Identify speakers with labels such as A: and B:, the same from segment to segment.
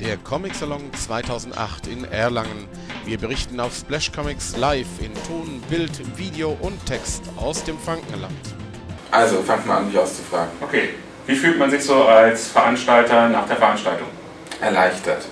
A: der Comic Salon 2008 in Erlangen. Wir berichten auf Splash Comics live in Ton, Bild, Video und Text aus dem Frankenland.
B: Also, fangt mal an, mich auszufragen.
C: Okay, wie fühlt man sich so als Veranstalter nach der Veranstaltung?
B: Erleichtert.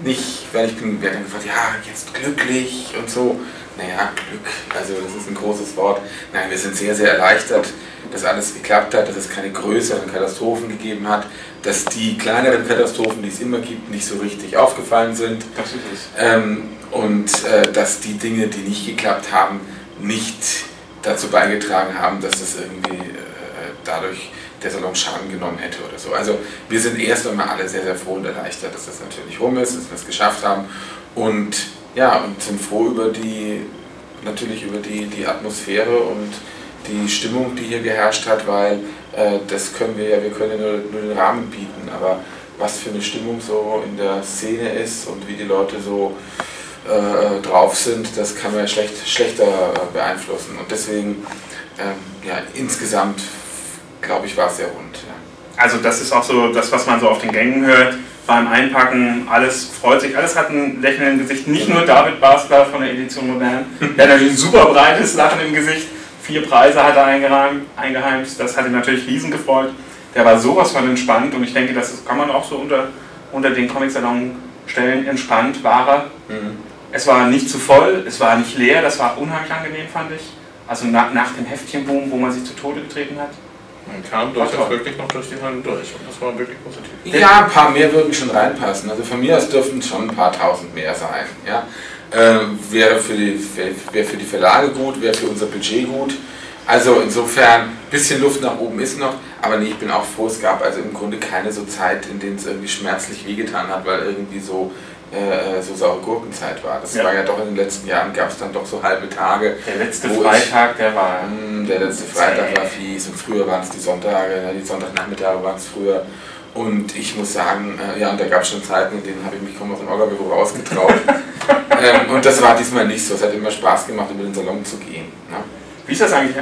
B: Nicht, weil ich bin, werde dann gefragt, ja, jetzt glücklich und so. Naja, Glück, also das ist ein großes Wort. Nein, wir sind sehr, sehr erleichtert, dass alles geklappt hat, dass es keine größeren Katastrophen gegeben hat, dass die kleineren Katastrophen, die es immer gibt, nicht so richtig aufgefallen sind.
C: Das ist es.
B: Ähm, und äh, dass die Dinge, die nicht geklappt haben, nicht dazu beigetragen haben, dass es irgendwie äh, dadurch der Salon Schaden genommen hätte oder so. Also wir sind erst einmal alle sehr, sehr froh und erleichtert, dass das natürlich rum ist, dass wir es geschafft haben und ja, und sind froh über die, natürlich über die, die Atmosphäre und die Stimmung, die hier geherrscht hat, weil äh, das können wir ja, wir können ja nur, nur den Rahmen bieten, aber was für eine Stimmung so in der Szene ist und wie die Leute so äh, drauf sind, das kann man ja schlecht, schlechter äh, beeinflussen. Und deswegen, ähm, ja, insgesamt, glaube ich, war es sehr rund. Ja.
C: Also das ist auch so das, was man so auf den Gängen hört. Beim Einpacken, alles freut sich, alles hat ein Lächeln im Gesicht. Nicht nur David Basler von der Edition Modern, der hat natürlich ein super breites Lachen im Gesicht. Vier Preise hat er eingeheim- eingeheimst, das hat ihn natürlich riesen gefreut. Der war sowas von entspannt und ich denke, das ist- kann man auch so unter, unter den Comic-Salon stellen. Entspannt war er. Es war nicht zu voll, es war nicht leer, das war unheimlich angenehm, fand ich. Also nach, nach dem Heftchenboom, wo man sich zu Tode getreten hat.
D: Man kam durchaus wirklich noch durch die Hallen durch und das war wirklich positiv.
B: Ja, ein paar mehr würden schon reinpassen. Also von mir aus dürften schon ein paar tausend mehr sein. Ja? Äh, wäre, für die, wäre für die Verlage gut, wäre für unser Budget gut. Also insofern, ein bisschen Luft nach oben ist noch, aber nee, ich bin auch froh, es gab also im Grunde keine so Zeit, in denen es irgendwie schmerzlich wehgetan hat, weil irgendwie so, äh, so saure Gurkenzeit war. Das
C: Ja.
B: war ja doch in den letzten Jahren, gab es dann doch so halbe Tage.
C: Der letzte
B: wo ich-
C: Freitag, der war.
B: Mm, Der letzte Freitag war fies und früher waren es die Sonntage, die Sonntagnachmittage waren es früher. Und ich muss sagen, äh, ja, und da gab es schon Zeiten, in denen habe ich mich kaum aus dem Orga-Büro rausgetraut. ähm, und das war diesmal nicht so. Es hat immer Spaß gemacht, über den Salon zu gehen. Ne?
C: Wie ist das eigentlich?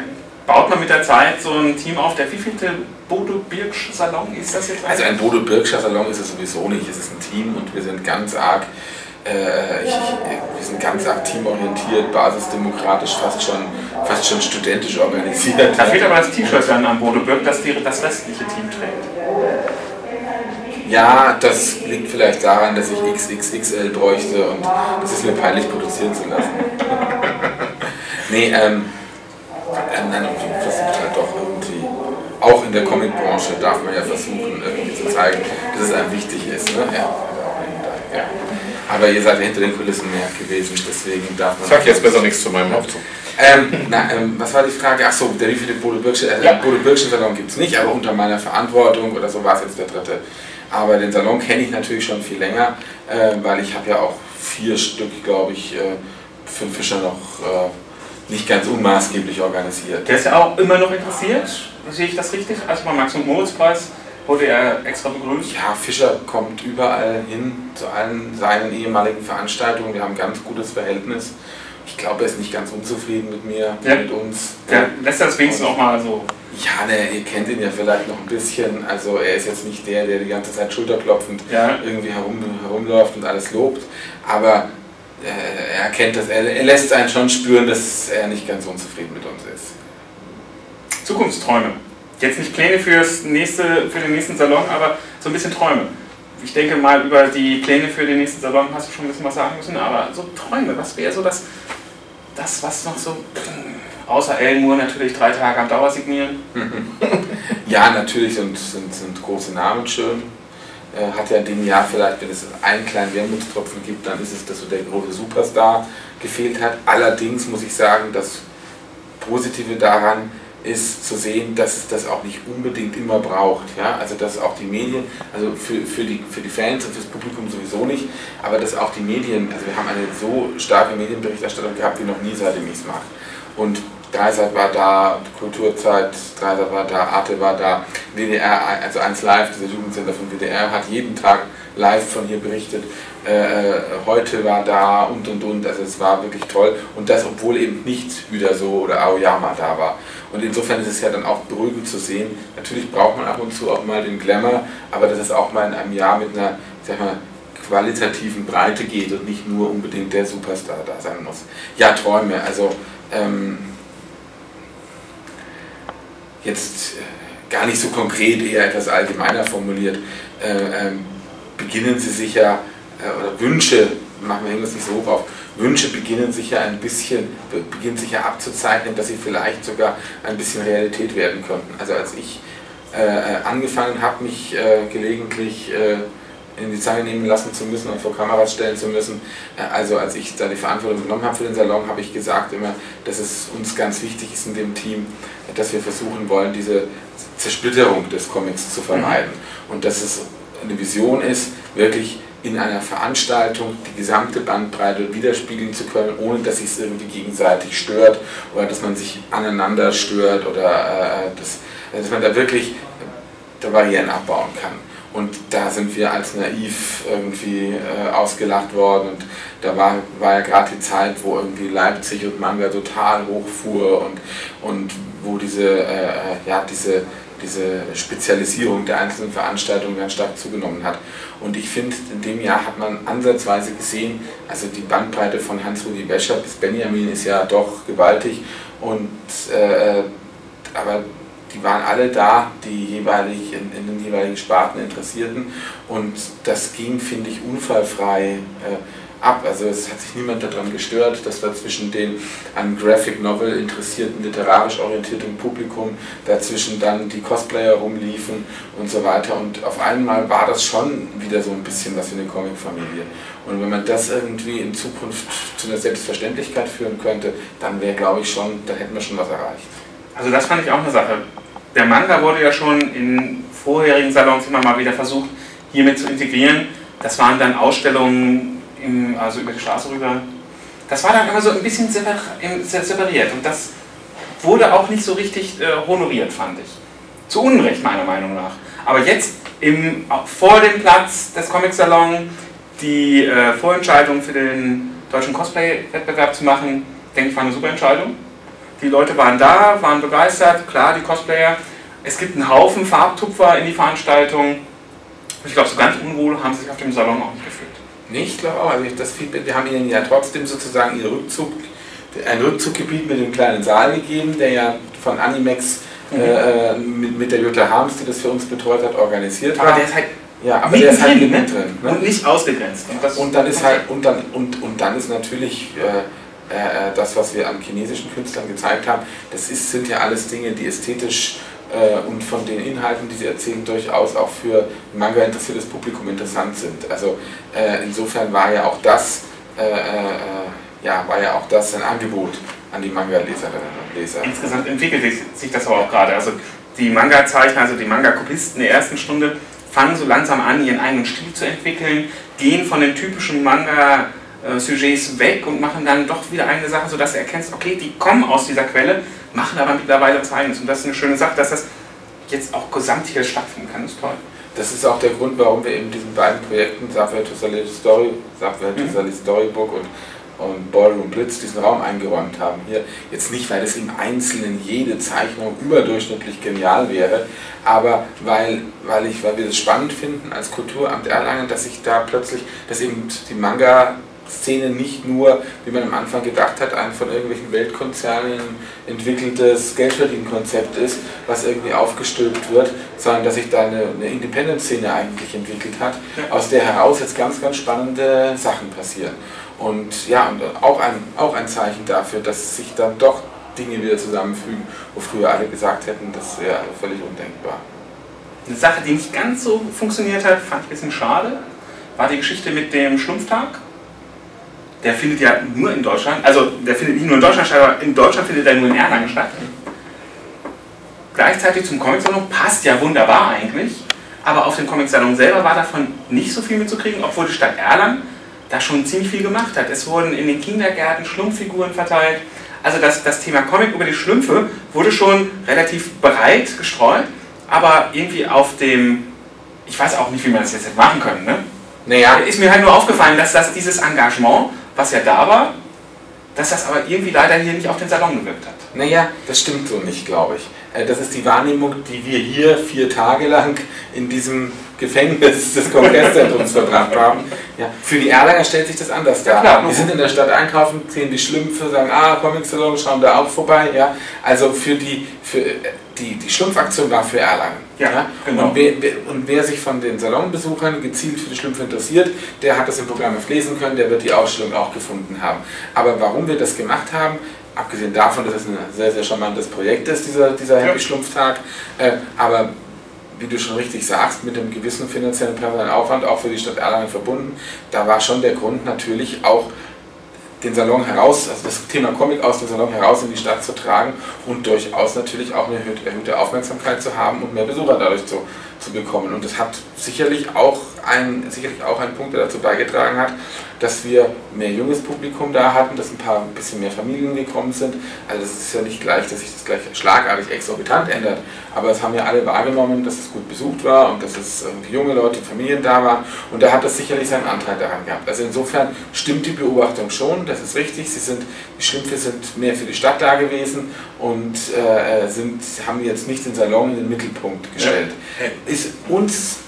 C: Baut man mit der Zeit so ein Team auf? Der wievielte Bodo Birksch Salon ist das jetzt?
B: Also ein Bodo Birkscher Salon ist es sowieso nicht. Es ist ein Team und wir sind ganz arg, äh, ich, ich, wir sind ganz arg teamorientiert, basisdemokratisch, fast schon, fast schon studentisch organisiert.
C: da fehlt aber das T-Shirt dann am Bodo Birk, das das restliche Team trägt.
B: Ja, das liegt vielleicht daran, dass ich XXXL bräuchte und das ist mir peinlich produzieren zu lassen. nee, ähm, ähm, nein, und wir versucht halt doch irgendwie, auch in der Comicbranche darf man ja versuchen, irgendwie zu zeigen, dass es einem wichtig ist. Ne? Ja, ja. Aber ihr seid ja hinter den Kulissen mehr gewesen, deswegen darf man.
D: Sag jetzt besser nichts zu meinem Aufzug.
B: Ähm, na, ähm, was war die Frage? Ach so, der wievielte Bodo Birkschen äh,
C: Ja.
B: Bodo Birkschen Salon gibt es nicht, aber unter meiner Verantwortung oder so war es jetzt der dritte. Aber den Salon kenne ich natürlich schon viel länger, äh, weil ich habe ja auch vier Stück, glaube ich, äh, für den Fischer noch äh, nicht ganz unmaßgeblich organisiert.
C: Der ist ja auch immer noch interessiert. Sehe ich das richtig? Also beim Max- und Moritz-Preis wurde er extra begrüßt.
B: Ja, Fischer kommt überall hin zu allen seinen ehemaligen Veranstaltungen. Wir haben ein ganz gutes Verhältnis. Ich glaube, er ist nicht ganz unzufrieden mit mir,
C: Ja.
B: mit uns.
C: Der lässt das wenigstens auch mal so.
B: Ja, ne, ihr kennt ihn ja vielleicht noch ein bisschen. Also er ist jetzt nicht der, der die ganze Zeit schulterklopfend
C: Ja.
B: irgendwie herum, herumläuft und alles lobt. Aber äh, er erkennt das, er, er lässt einen schon spüren, dass er nicht ganz unzufrieden mit uns ist.
C: Zukunftsträume. Jetzt nicht Pläne fürs nächste, für den nächsten Salon, aber so ein bisschen Träume. Ich denke mal, über die Pläne für den nächsten Salon hast du schon ein bisschen was sagen müssen, aber so Träume, was wäre so das, das, was noch so, außer Ellen Moore natürlich drei Tage am Dauer signieren.
B: Ja, natürlich sind, sind, sind große Namen schön. Äh, hat ja in dem Jahr vielleicht, wenn es einen kleinen Wermutstropfen gibt, dann ist es, dass so der große Superstar gefehlt hat. Allerdings muss ich sagen, das Positive daran ist zu sehen, dass es das auch nicht unbedingt immer braucht. Ja? Also dass auch die Medien, also für, für, die, für die Fans und fürs Publikum sowieso nicht, aber dass auch die Medien, also wir haben eine so starke Medienberichterstattung gehabt wie noch nie, seitdem ich es mache. Und Dreisat war da, Kulturzeit, Dreisat war da, Arte war da, WDR, also 1 Live, dieser Jugendcenter von WDR, hat jeden Tag live von hier berichtet. Äh, äh, heute war da und und und, also es war wirklich toll. Und das, obwohl eben nicht wieder so oder Aoyama da war. Und insofern ist es ja dann auch beruhigend zu sehen. Natürlich braucht man ab und zu auch mal den Glamour, aber dass es auch mal in einem Jahr mit einer der qualitativen Breite geht und nicht nur unbedingt der Superstar da sein muss. Ja, Träume, also ähm, jetzt äh, gar nicht so konkret, eher etwas allgemeiner formuliert, äh, ähm, beginnen Sie sich ja, äh, oder Wünsche, machen wir irgendwas nicht so hoch auf, Wünsche beginnen sich ja ein bisschen, beginnen sich ja abzuzeichnen, dass sie vielleicht sogar ein bisschen Realität werden könnten. Also als ich äh, äh angefangen habe, mich äh, gelegentlich äh, in die Zange nehmen lassen zu müssen und vor Kameras stellen zu müssen. Äh, also als ich da die Verantwortung genommen habe für den Salon, habe ich gesagt immer, dass es uns ganz wichtig ist in dem Team, dass wir versuchen wollen, diese Zersplitterung des Comics zu vermeiden. Mhm. Und dass es eine Vision ist, wirklich in einer Veranstaltung die gesamte Bandbreite widerspiegeln zu können, ohne dass sich es irgendwie gegenseitig stört oder dass man sich aneinander stört oder äh, dass, dass man da wirklich da Barrieren abbauen kann. Und da sind wir als naiv irgendwie äh, ausgelacht worden. Und da war, war ja gerade die Zeit, wo irgendwie Leipzig und Manga total hochfuhr und, und wo diese, äh, ja, diese diese Spezialisierung der einzelnen Veranstaltungen ganz stark zugenommen hat. Und ich finde, in dem Jahr hat man ansatzweise gesehen, also die Bandbreite von Hans-Rudi Wäscher bis Benjamin ist ja doch gewaltig. Und, äh, aber die waren alle da, die jeweilig in, in, den jeweiligen Sparten Interessierten. Und das ging, finde ich, unfallfrei. Äh, ab. Also es hat sich niemand daran gestört, dass da zwischen den an Graphic Novel interessierten, literarisch orientierten Publikum dazwischen dann die Cosplayer rumliefen und so weiter. Und auf einmal war das schon wieder so ein bisschen was wie eine Comicfamilie. Und wenn man das irgendwie in Zukunft zu einer Selbstverständlichkeit führen könnte, dann wäre, glaube ich, schon, dann hätten wir schon was erreicht.
C: Also das fand ich auch eine Sache. Der Manga wurde ja schon in vorherigen Salons immer mal wieder versucht, hiermit zu integrieren. Das waren dann Ausstellungen im, also über die Straße rüber. Das war dann immer so ein bisschen separiert und das wurde auch nicht so richtig äh, honoriert, fand ich. Zu Unrecht, meiner Meinung nach. Aber jetzt im, vor dem Platz des Comic-Salon die äh, Vorentscheidung für den deutschen Cosplay-Wettbewerb zu machen, denke ich, war eine super Entscheidung. Die Leute waren da, waren begeistert, klar, die Cosplayer. Es gibt einen Haufen Farbtupfer in die Veranstaltung. Ich glaube, so ganz unwohl haben sie sich auf dem Salon auch nicht.
B: Nee, ich glaube auch. Also das Feedback, wir haben ihnen ja trotzdem sozusagen ihr Rückzug, ein Rückzuggebiet mit dem kleinen Saal gegeben, der ja von Animex mhm. äh, mit, mit der Jutta Harms, die das für uns betreut hat, organisiert
C: aber war. Der ist halt
B: ja, aber der ist halt drin, mit drin.
C: Ne? Und nicht ausgegrenzt.
B: Und, und, dann ist halt, und dann, und, und dann ist natürlich äh, äh, das, was wir an chinesischen Künstlern gezeigt haben, das ist, sind ja alles Dinge, die ästhetisch äh, und von den Inhalten, die sie erzählen, durchaus auch für Manga interessiertes Publikum interessant sind. Also äh, insofern war ja auch das, äh, äh, ja, war ja auch das ein Angebot an die Manga-Leserinnen und Leser.
C: Insgesamt entwickelt sich das aber auch gerade. Also die Manga-Zeichner, also die Manga-Kopisten der ersten Stunde fangen so langsam an, ihren eigenen Stil zu entwickeln, gehen von den typischen Manga Sujets weg und machen dann doch wieder eigene Sachen, sodass du erkennst, okay, die kommen aus dieser Quelle, machen aber mittlerweile was eigenes. Und das ist eine schöne Sache, dass das jetzt auch gesamt hier stattfinden kann. Das ist toll.
B: Das ist auch der Grund, warum wir eben diesen beiden Projekten, Sapphire to Solid Story, Sapphire to mhm. Solid Storybook und und Ballroom Blitz diesen Raum eingeräumt haben. Hier jetzt nicht, weil es im Einzelnen jede Zeichnung überdurchschnittlich genial wäre, aber weil, weil, ich, weil wir es spannend finden als Kulturamt Erlangen, dass sich da plötzlich, dass eben die Manga Szene nicht nur, wie man am Anfang gedacht hat, ein von irgendwelchen Weltkonzernen entwickeltes Geldverdienkonzept ist, was irgendwie aufgestülpt wird, sondern dass sich da eine, eine Independent-Szene eigentlich entwickelt hat, aus der heraus jetzt ganz, ganz spannende Sachen passieren. Und ja, und auch ein, auch ein Zeichen dafür, dass sich dann doch Dinge wieder zusammenfügen, wo früher alle gesagt hätten, das wäre völlig undenkbar.
C: Eine Sache, die nicht ganz so funktioniert hat, fand ich ein bisschen schade, war die Geschichte mit dem Schlumpftag der findet ja nur in Deutschland, also der findet nicht nur in Deutschland statt, aber in Deutschland findet er nur in Erlangen statt. Gleichzeitig zum Comic-Salon passt ja wunderbar eigentlich, aber auf dem Comic-Salon selber war davon nicht so viel mitzukriegen, obwohl die Stadt Erlangen da schon ziemlich viel gemacht hat. Es wurden in den Kindergärten Schlumpffiguren verteilt. Also das, das Thema Comic über die Schlümpfe wurde schon relativ breit gestreut, aber irgendwie auf dem, ich weiß auch nicht, wie man das jetzt hätte machen können, ne? Naja. Ist mir halt nur aufgefallen, dass das dieses Engagement was ja da war, dass das aber irgendwie leider hier nicht auf den Salon gewirkt hat.
B: Naja, das stimmt so nicht, glaube ich. Äh, das ist die Wahrnehmung, die wir hier vier Tage lang in diesem Gefängnis des Kongresszentrums verbracht haben. Ja, für die Erlanger stellt sich das anders dar. Ja, die sind in der Stadt einkaufen, sehen die Schlümpfe, sagen, ah, Comic Salon, schauen da auch vorbei. Ja, also für die, für die, die Schlumpfaktion war für Erlangen. Ja, ja? Genau. Und, wer, und wer sich von den Salonbesuchern gezielt für die Schlümpfe interessiert, der hat das im Programm lesen können, der wird die Ausstellung auch gefunden haben. Aber warum wir das gemacht haben, abgesehen davon, dass es ein sehr, sehr charmantes Projekt ist, dieser, dieser Happy Schlumpftag, äh, aber wie du schon richtig sagst, mit einem gewissen finanziellen personellen Aufwand auch für die Stadt Erlangen verbunden. Da war schon der Grund natürlich auch den Salon heraus, also das Thema Comic aus dem Salon heraus in die Stadt zu tragen und durchaus natürlich auch eine erhöhte Aufmerksamkeit zu haben und mehr Besucher dadurch zu, zu bekommen. Und das hat sicherlich auch, ein, sicherlich auch ein Punkt, der dazu beigetragen hat, dass wir mehr junges Publikum da hatten, dass ein paar ein bisschen mehr Familien gekommen sind. Also es ist ja nicht gleich, dass sich das gleich schlagartig exorbitant ändert, aber es haben ja alle wahrgenommen, dass es gut besucht war und dass es irgendwie junge Leute, Familien da waren und da hat das sicherlich seinen Anteil daran gehabt. Also insofern stimmt die Beobachtung schon, das ist richtig, sie sind, die Schlümpfe sind mehr für die Stadt da gewesen und äh, sind, haben jetzt nicht den Salon in den Mittelpunkt gestellt. Ja. Ist uns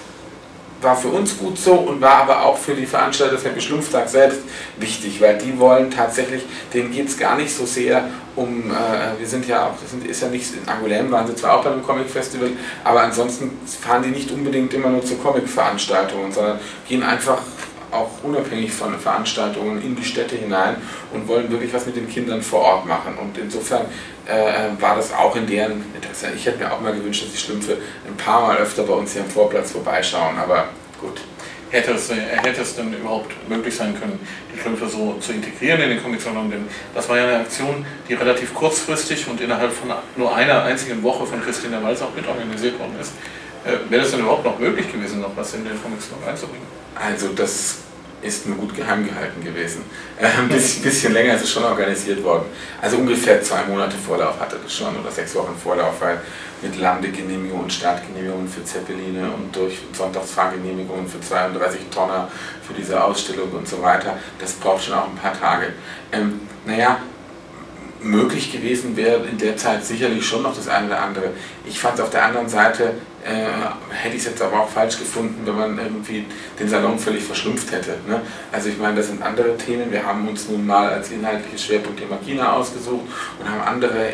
B: war für uns gut so und war aber auch für die Veranstalter des Happy Schlumpftag selbst wichtig, weil die wollen tatsächlich, denen geht es gar nicht so sehr um, äh, wir sind ja auch, das ist ja nicht, in Angoulême waren sie zwar auch bei einem Comic-Festival, aber ansonsten fahren die nicht unbedingt immer nur zu Comic-Veranstaltungen, sondern gehen einfach auch unabhängig von Veranstaltungen in die Städte hinein und wollen wirklich was mit den Kindern vor Ort machen. Und insofern äh, war das auch in deren Interesse. Ich hätte mir auch mal gewünscht, dass die Schlümpfe ein paar Mal öfter bei uns hier am Vorplatz vorbeischauen, aber gut.
D: Hätte es, hätte es denn überhaupt möglich sein können, die Schlümpfe so zu integrieren in den Comic-Salon? Denn das war ja eine Aktion, die relativ kurzfristig und innerhalb von nur einer einzigen Woche von Christina Walz auch mitorganisiert worden ist. Äh, Wäre es denn überhaupt noch möglich gewesen, noch was in den Comic-Salon einzubringen?
B: Also das ist nur gut geheim gehalten gewesen. Äh, ein bisschen, bisschen, länger ist es schon organisiert worden. Also ungefähr zwei Monate Vorlauf hatte das schon oder sechs Wochen Vorlauf, weil mit Landegenehmigung und Startgenehmigungen für Zeppeline und durch Sonntagsfahrgenehmigungen für 32 Tonner für diese Ausstellung und so weiter, das braucht schon auch ein paar Tage. Ähm, naja, möglich gewesen wäre in der Zeit sicherlich schon noch das eine oder andere. Ich fand es auf der anderen Seite äh, hätte ich es jetzt aber auch falsch gefunden, wenn man irgendwie den Salon völlig verschlumpft hätte. Ne? Also ich meine, das sind andere Themen. Wir haben uns nun mal als inhaltliches Schwerpunktthema China ausgesucht und haben andere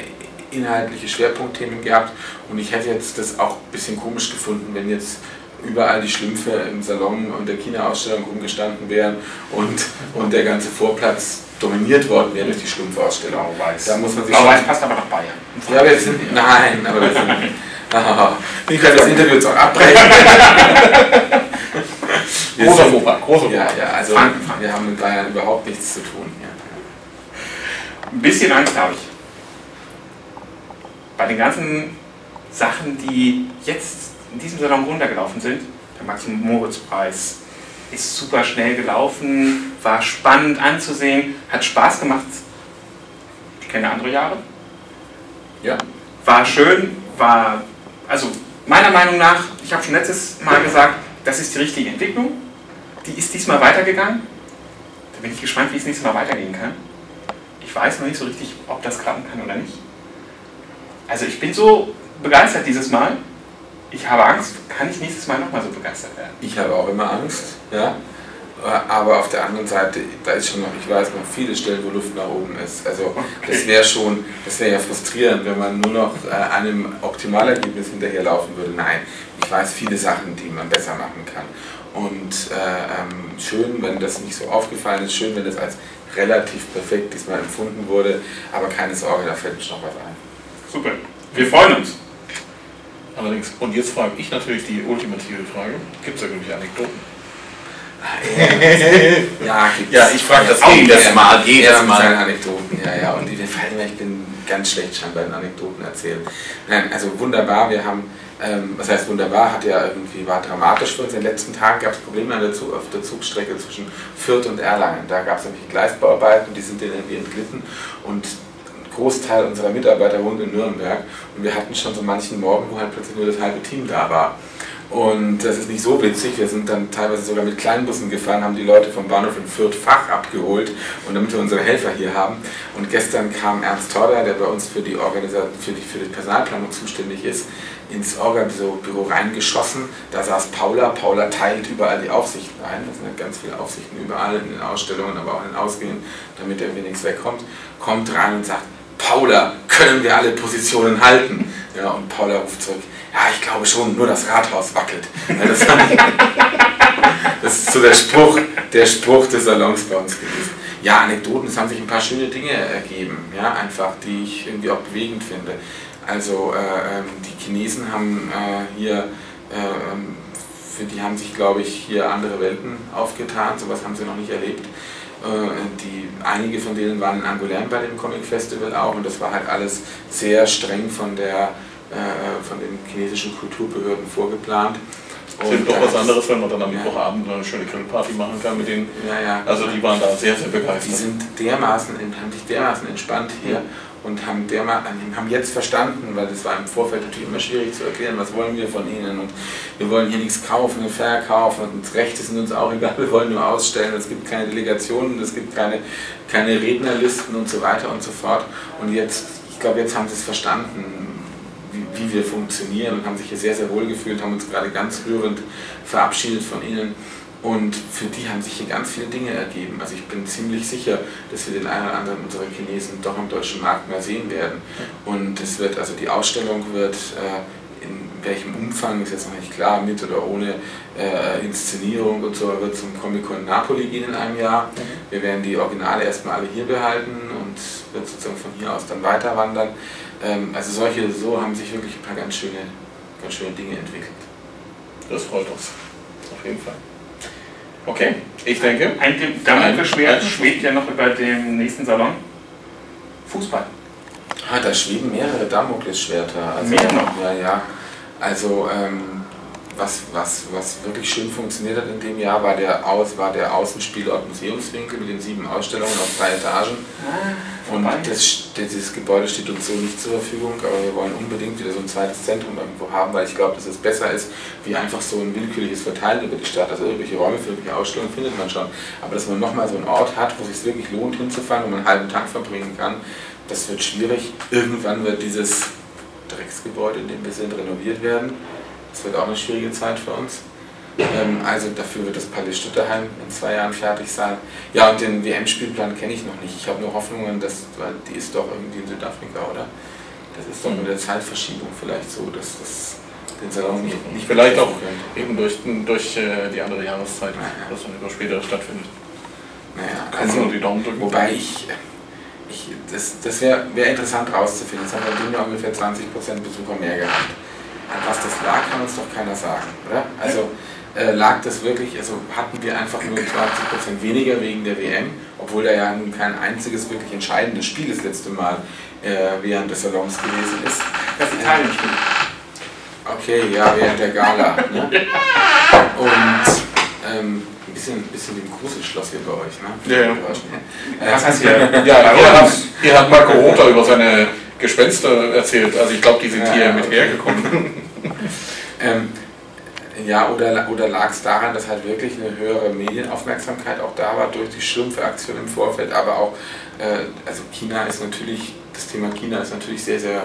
B: inhaltliche Schwerpunktthemen gehabt. Und ich hätte jetzt das auch ein bisschen komisch gefunden, wenn jetzt überall die Schlümpfe im Salon und der China-Ausstellung rumgestanden wären und, und der ganze Vorplatz dominiert worden wäre durch die Schlumpfausstellung.
C: Da muss man sich Blau-Weiß passt aber nach Bayern.
B: Ja, wir sind, nein, aber wir sind, ich kann das Interview jetzt auch abbrechen.
C: großer Fauxpas, großer
B: Ja, ja, also wir haben mit Bayern überhaupt nichts zu tun. Ja.
C: Ein bisschen Angst habe ich. Bei den ganzen Sachen, die jetzt in diesem Salon runtergelaufen sind, der Maximum-Moritz-Preis ist super schnell gelaufen, war spannend anzusehen, hat Spaß gemacht. Ich kenne andere Jahre. Ja. War schön, war also meiner Meinung nach, ich habe schon letztes Mal gesagt, das ist die richtige Entwicklung. Die ist diesmal weitergegangen. Da bin ich gespannt, wie es nächstes Mal weitergehen kann. Ich weiß noch nicht so richtig, ob das klappen kann oder nicht. Also ich bin so begeistert dieses Mal. Ich habe Angst, kann ich nächstes Mal nochmal so begeistert werden?
B: Ich habe auch immer Angst, ja. Aber auf der anderen Seite, da ist schon noch, ich weiß noch viele Stellen, wo Luft nach oben ist. Also okay. das wäre schon, das wäre ja frustrierend, wenn man nur noch äh, einem Optimalergebnis hinterherlaufen würde. Nein, ich weiß viele Sachen, die man besser machen kann. Und äh, ähm, schön, wenn das nicht so aufgefallen ist, schön, wenn das als relativ perfekt diesmal empfunden wurde, aber keine Sorge, da fällt uns noch was ein.
C: Super, wir freuen uns.
D: Allerdings, und jetzt frage ich natürlich die ultimative Frage, gibt es da irgendwelche Anekdoten?
B: Ja, ja, ich frage das jedes Mal, jedes Mal. Anekdoten, ja, ja, und die fallen mir, ich bin ganz schlecht scheinbar in Anekdoten erzählen. Nein, also wunderbar, wir haben, ähm, was heißt wunderbar, hat ja irgendwie, war dramatisch für uns. In den letzten Tagen gab es Probleme an der Zug, auf der Zugstrecke zwischen Fürth und Erlangen. Da gab es nämlich Gleisbauarbeiten, die sind dann irgendwie entglitten und ein Großteil unserer Mitarbeiter wohnt in Nürnberg und wir hatten schon so manchen Morgen, wo halt plötzlich nur das halbe Team da war. Und das ist nicht so witzig. Wir sind dann teilweise sogar mit Kleinbussen gefahren, haben die Leute vom Bahnhof in Fürth Fach abgeholt und damit wir unsere Helfer hier haben. Und gestern kam Ernst Torder, der bei uns für die, für die, für die Personalplanung zuständig ist, ins Orga-Büro reingeschossen. Da saß Paula. Paula teilt überall die Aufsichten ein. Das sind ganz viele Aufsichten überall in den Ausstellungen, aber auch in den Ausgängen, damit irgendwie nichts wegkommt. Kommt rein und sagt, Paula, können wir alle Positionen halten? Ja, und Paula ruft zurück, ja, ich glaube schon, nur das Rathaus wackelt. Das, das ist so der Spruch, der Spruch des Salons bei uns gewesen. Ja, Anekdoten, es haben sich ein paar schöne Dinge ergeben, ja, einfach, die ich irgendwie auch bewegend finde. Also äh, ähm, die Chinesen haben äh, hier, äh, ähm, für die haben sich, glaube ich, hier andere Welten aufgetan, sowas haben sie noch nicht erlebt. Äh, die, einige von denen waren in Angoulême bei dem Comic Festival auch und das war halt alles sehr streng von, der, äh, von den chinesischen Kulturbehörden vorgeplant.
D: Es ist doch was anderes, wenn man dann am ja. Mittwochabend eine schöne Grillparty machen kann mit denen.
B: Ja, ja.
D: Also die waren da sehr, sehr begeistert.
B: Die sind dermaßen, haben sich dermaßen entspannt hier und haben, haben jetzt verstanden, weil es war im Vorfeld natürlich immer schwierig zu erklären, was wollen wir von ihnen und wir wollen hier nichts kaufen und verkaufen und Rechte sind uns auch egal, wir wollen nur ausstellen, es gibt keine Delegationen, es gibt keine, keine Rednerlisten und so weiter und so fort. Und jetzt, ich glaube, jetzt haben sie es verstanden, wie, wir funktionieren und haben sich hier sehr, sehr wohl gefühlt, haben uns gerade ganz rührend verabschiedet von ihnen und für die haben sich hier ganz viele Dinge ergeben. Also ich bin ziemlich sicher, dass wir den einen oder anderen unserer Chinesen doch am deutschen Markt mehr sehen werden. Und es wird, also die Ausstellung wird, äh, in welchem Umfang ist jetzt noch nicht klar, mit oder ohne äh, Inszenierung und so, wird zum Comic-Con Napoli gehen in einem Jahr. Wir werden die Originale erstmal alle hier behalten und wird sozusagen von hier aus dann weiter wandern. Ähm, also solche, so haben sich wirklich ein paar ganz schöne, ganz schöne Dinge entwickelt.
D: Das freut uns, auf jeden Fall. Okay, ich denke.
C: Ein Damoklesschwert schwebt ja noch über dem nächsten Salon. Fußball.
B: Ah, da schweben mehrere Damoklesschwerter.
C: Also, Mehr noch?
B: Ja, ja. Also, ähm, was, was, was wirklich schön funktioniert hat in dem Jahr, war der, Aus, war der Außenspielort Museumswinkel mit den sieben Ausstellungen auf drei Etagen. Ah, und das, dieses Gebäude steht uns so nicht zur Verfügung, aber wir wollen unbedingt wieder so ein zweites Zentrum irgendwo haben, weil ich glaube, dass es besser ist, wie einfach so ein willkürliches Verteilen über die Stadt. Also irgendwelche Räume für irgendwelche Ausstellungen findet man schon. Aber dass man nochmal so einen Ort hat, wo es sich wirklich lohnt hinzufahren, wo man einen halben Tag verbringen kann, das wird schwierig. Irgendwann wird dieses Drecksgebäude, in dem wir sind, renoviert werden. Das wird auch eine schwierige Zeit für uns. Ähm, also dafür wird das Palais Stutterheim in zwei Jahren fertig sein. Ja, und den WM-Spielplan kenne ich noch nicht. Ich habe nur Hoffnungen, dass, weil die ist doch irgendwie in Südafrika, oder? Das ist doch nur der Zeitverschiebung vielleicht so, dass das den Salon nicht, nicht
D: Vielleicht auch könnte. eben durch, durch äh, die andere Jahreszeit, naja. dass dann über später stattfindet.
B: Naja, also, nur die Daumen drücken. Wobei ich, ich das, das wäre wär interessant rauszufinden. Jetzt haben wir ungefähr 20% Besucher mehr gehabt. An was das lag, kann uns doch keiner sagen, oder? Also äh, lag das wirklich, also hatten wir einfach nur 20% weniger wegen der WM, obwohl da ja nun kein einziges wirklich entscheidendes Spiel das letzte Mal äh, während des Salons gewesen ist.
C: Das Italien-Spiel.
B: Okay, ja, während der Gala. Ne? Und ähm, ein bisschen, bisschen ein Gruselschloss hier bei euch, ne?
D: Ja, ja. Äh, Was heißt hier? Ja, hat, hier hat Marco Rother über seine Gespenster erzählt. Also ich glaube, die sind ja, hier mit hergekommen.
B: ähm, ja, oder, oder lag es daran, dass halt wirklich eine höhere Medienaufmerksamkeit auch da war durch die Schlümpfe-Aktion im Vorfeld, aber auch, äh, also China ist natürlich, das Thema China ist natürlich sehr, sehr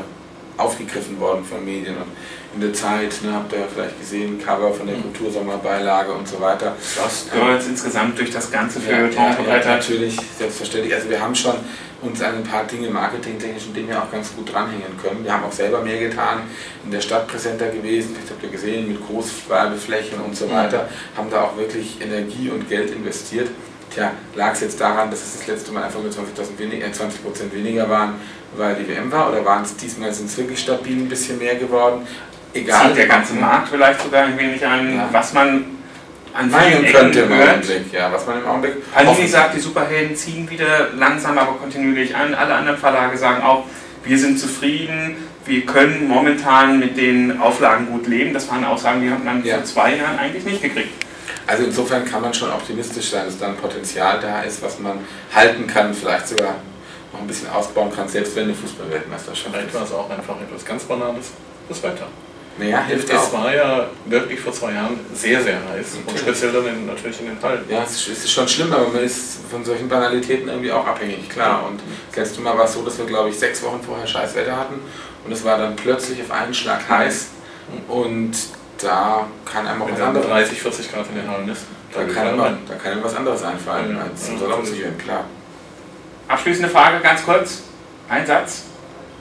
B: aufgegriffen worden von Medien und in der Zeit, ne, habt ihr ja vielleicht gesehen, Cover von der mhm. Kultursommerbeilage und so weiter.
C: Das gehört insgesamt durch das ganze
B: Feuilleton ja, ja, natürlich, selbstverständlich. Also wir haben schon uns an ein paar Dinge, marketingtechnischen Dinge auch ganz gut dranhängen können. Wir haben auch selber mehr getan, in der Stadt präsenter gewesen, das habt ihr gesehen, mit Großwerbeflächen und so weiter, haben da auch wirklich Energie und Geld investiert. Tja, lag es jetzt daran, dass es das letzte Mal einfach nur 20, weniger, äh, 20 weniger waren, weil die WM war, oder waren es diesmal sind es wirklich stabil ein bisschen mehr geworden?
C: Egal. Zieht der ganze Markt vielleicht sogar ein wenig an, ja. was man
B: an meinen könnte im Augenblick, ja, was man im Augenblick.
C: Panini sagt, die Superhelden ziehen wieder langsam, aber kontinuierlich an. Alle anderen Verlage sagen auch, wir sind zufrieden, wir können momentan mit den Auflagen gut leben. Das waren Aussagen, die hat man ja. vor zwei Jahren eigentlich nicht gekriegt.
B: Also insofern kann man schon optimistisch sein, dass da ein Potenzial da ist, was man halten kann, vielleicht sogar noch ein bisschen ausbauen kann, selbst wenn eine Fußballweltmeisterschaft
D: Vielleicht war es auch einfach etwas ganz Banales. Das Wetter.
B: Naja, hilft
D: Es
B: auch.
D: war ja wirklich vor zwei Jahren sehr, sehr heiß. Und
B: Natürlich.
D: speziell dann in, natürlich in den Hallen.
B: Ja, es ist, schon schlimm, aber man ist von solchen Banalitäten irgendwie auch abhängig, klar. Und das letzte Mal war es so, dass wir, glaube ich, sechs Wochen vorher scheiß Wetter hatten und es war dann plötzlich auf einen Schlag heiß und da kann einem auch
D: Wenn
B: was anderes,
D: 30, 40 Grad in den Hallen ist,
B: da kann
D: man
B: einem, da kann einem was anderes einfallen,
D: Ja,
B: als
D: ja,
B: im Salon zu gehen, klar.
C: Abschließende Frage, ganz kurz. Ein Satz.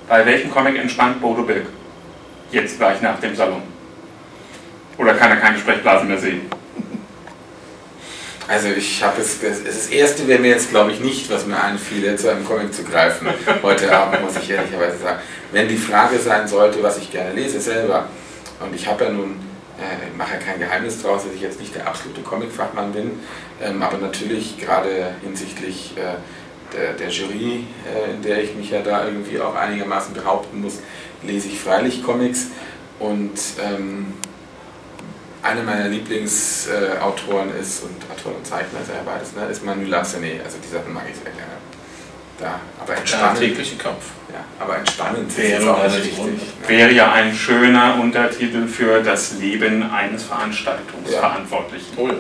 C: Bei welchem Comic entspannt Bodo Bilk? Jetzt gleich nach dem Salon. Oder kann er kein Gesprächsblasen mehr sehen?
B: Also ich habe es, das erste wäre mir jetzt glaube ich nicht, was mir einfiel, zu einem Comic zu greifen. Heute Abend muss ich ehrlicherweise sagen. Wenn die Frage sein sollte, was ich gerne lese selber, und ich habe ja nun, äh, mache ja kein Geheimnis draus, dass ich jetzt nicht der absolute Comic-Fachmann bin, ähm, aber natürlich gerade hinsichtlich äh, der, der Jury, äh, in der ich mich ja da irgendwie auch einigermaßen behaupten muss, lese ich freilich Comics und ähm, einer meiner Lieblingsautoren ist, und Autoren und Zeichner ist er ja beides, ne, ist Manu Larsenet. Also die Sachen mag ich sehr gerne. Da, aber entspannend,
D: tägliche Kampf.
B: ja, aber entspannend
D: Wäre
B: auch richtig.
D: rund.
B: Ne?
C: Wäre ja ein schöner Untertitel für das Leben eines Veranstaltungsverantwortlichen.
D: Oh ja.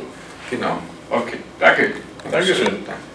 B: Genau.
C: Okay, danke.
D: Dankeschön.
B: Danke.